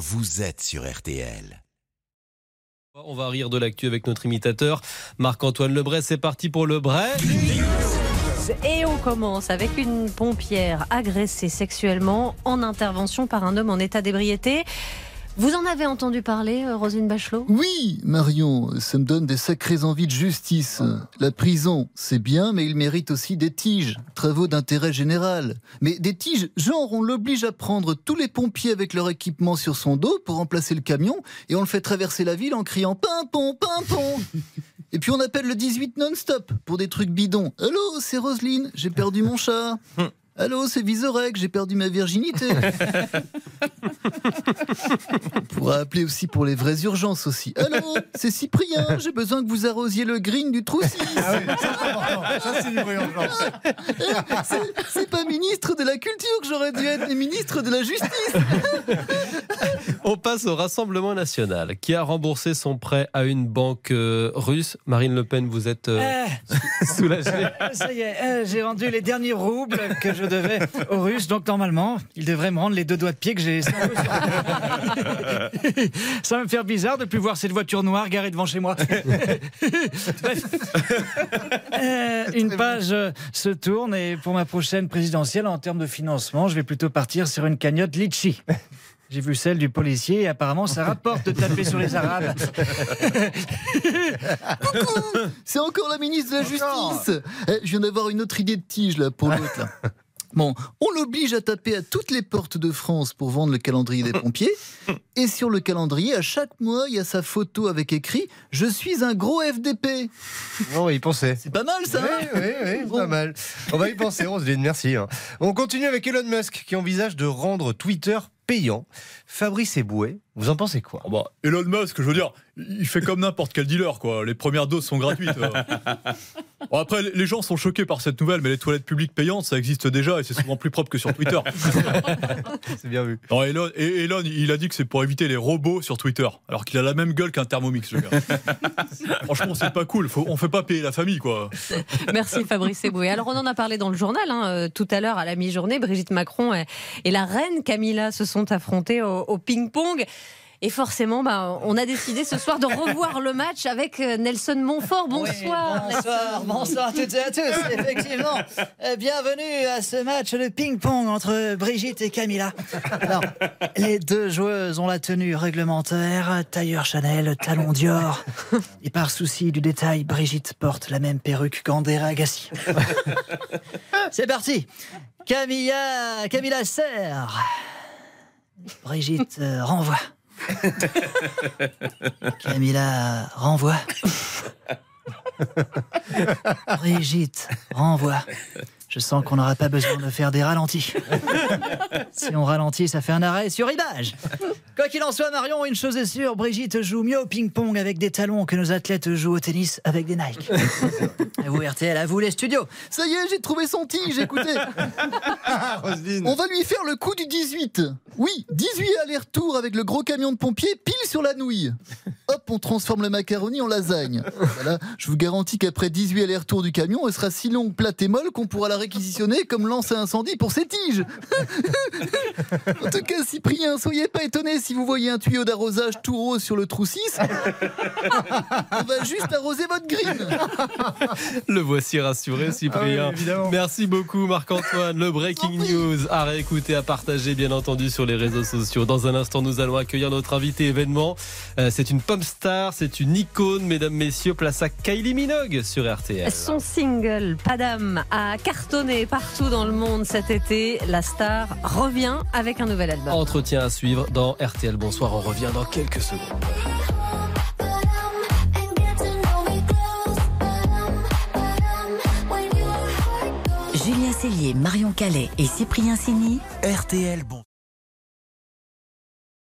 vous êtes sur RTL. On va rire de l'actu avec notre imitateur Marc-Antoine Lebray. C'est parti pour le Bray. Et on commence avec une pompière agressée sexuellement en intervention par un homme en état d'ébriété. Vous en avez entendu parler, euh, Rosine Bachelot? Oui, Marion, ça me donne des sacrées envies de justice. La prison, c'est bien, mais il mérite aussi des tiges, travaux d'intérêt général. Mais des tiges, genre, on l'oblige à prendre tous les pompiers avec leur équipement sur son dos pour remplacer le camion, et on le fait traverser la ville en criant pimpon, pimpon. Et puis on appelle le 18 non-stop pour des trucs bidons. Allô, c'est Roselyne, j'ai perdu mon chat. Allô, c'est Visorek, j'ai perdu ma virginité. On pourra appeler aussi pour les vraies urgences aussi. Allô, c'est Cyprien, j'ai besoin que vous arrosiez le green du trou 6. Ah oui, ça c'est une vraie urgence. C'est pas ministre de la culture que j'aurais dû être, mais ministre de la justice. On passe au Rassemblement national qui a remboursé son prêt à une banque euh, russe. Marine Le Pen, vous êtes euh, Eh, soulagée ça y est, euh, j'ai rendu les derniers roubles que je devais aux Russes, donc normalement, ils devraient me rendre les deux doigts de pied que j'ai. Ça va me faire bizarre de plus voir cette voiture noire garée devant chez moi. Euh, une page euh, se tourne et pour ma prochaine présidentielle, en termes de financement, je vais plutôt partir sur une cagnotte litchi. J'ai vu celle du policier et apparemment ça rapporte de taper sur les Arabes. C'est encore la ministre de la Justice. Eh, je viens d'avoir une autre idée de tige là pour l'autre. Bon, on l'oblige à taper à toutes les portes de France pour vendre le calendrier des pompiers. Et sur le calendrier, à chaque mois, il y a sa photo avec écrit Je suis un gros FDP. On va y penser. C'est pas mal ça Oui, hein oui, oui, Bon. pas mal. On va y penser, Roselyne, merci. hein. On continue avec Elon Musk qui envisage de rendre Twitter payant. Fabrice Eboué, vous en pensez quoi? Ah bah, Elon Musk, je veux dire, il fait comme n'importe quel dealer, quoi. Les premières doses sont gratuites. Bon, après, les gens sont choqués par cette nouvelle, mais les toilettes publiques payantes, ça existe déjà et c'est souvent plus propre que sur Twitter. C'est bien vu. Non, Elon, et Elon, il a dit que c'est pour éviter les robots sur Twitter, alors qu'il a la même gueule qu'un Thermomix, le gars. Franchement, c'est pas cool. Faut, on fait pas payer la famille, quoi. Merci Fabrice Eboué. Alors on en a parlé dans le journal hein, euh, tout à l'heure à la mi-journée. Brigitte Macron et, et la reine Camilla se sont affrontées au, au ping-pong. Et forcément, bah, on a décidé ce soir de revoir le match avec euh, Nelson Montfort. Bonsoir. Oui, bonsoir, bonsoir à toutes et à tous. Effectivement, Euh, bienvenue à ce match de ping-pong entre Brigitte et Camilla. Alors, les deux joueuses ont la tenue réglementaire, tailleur Chanel, talon Dior. Et par souci du détail, Brigitte porte la même perruque qu'Andrea Agassi. C'est parti. Camilla, Camilla serre. Brigitte euh, renvoie. Camilla renvoie. Brigitte, renvoie. Je sens qu'on n'aura pas besoin de faire des ralentis. Si on ralentit, ça fait un arrêt sur image. Quoi qu'il en soit, Marion, une chose est sûre, Brigitte joue mieux au ping-pong avec des talons que nos athlètes jouent au tennis avec des Nike. À vous RTL, à vous les studios. Ça y est, j'ai trouvé son tige, écoutez. On va lui faire le coup du 18. Oui, 18 allers-retours avec le gros camion de pompiers pile sur la nouille. Hop, on transforme le macaroni en lasagne. Voilà, je vous garantis qu'après 18 allers-retours du camion, elle sera si longue, plate et molle qu'on pourra la réquisitionner comme lance à incendie pour ses tiges. en tout cas, Cyprien, soyez pas étonné si vous voyez un tuyau d'arrosage tout rose sur le trou 6. on va juste arroser votre green. Le voici rassuré, Cyprien. Ah oui. Merci beaucoup, Marc-Antoine. Le breaking news à réécouter, à partager, bien entendu, sur les réseaux sociaux. Dans un instant, nous allons accueillir notre invité événement. Euh, c'est une pop star, c'est une icône, mesdames, messieurs. Place à Kylie Minogue sur RTL. Son single Padam a cartonné partout dans le monde cet été. La star revient avec un nouvel album. Entretien à suivre dans RTL. Bonsoir, on revient dans quelques secondes. Julien Cellier, Marion Calais et Cyprien Sini. RTL, bon.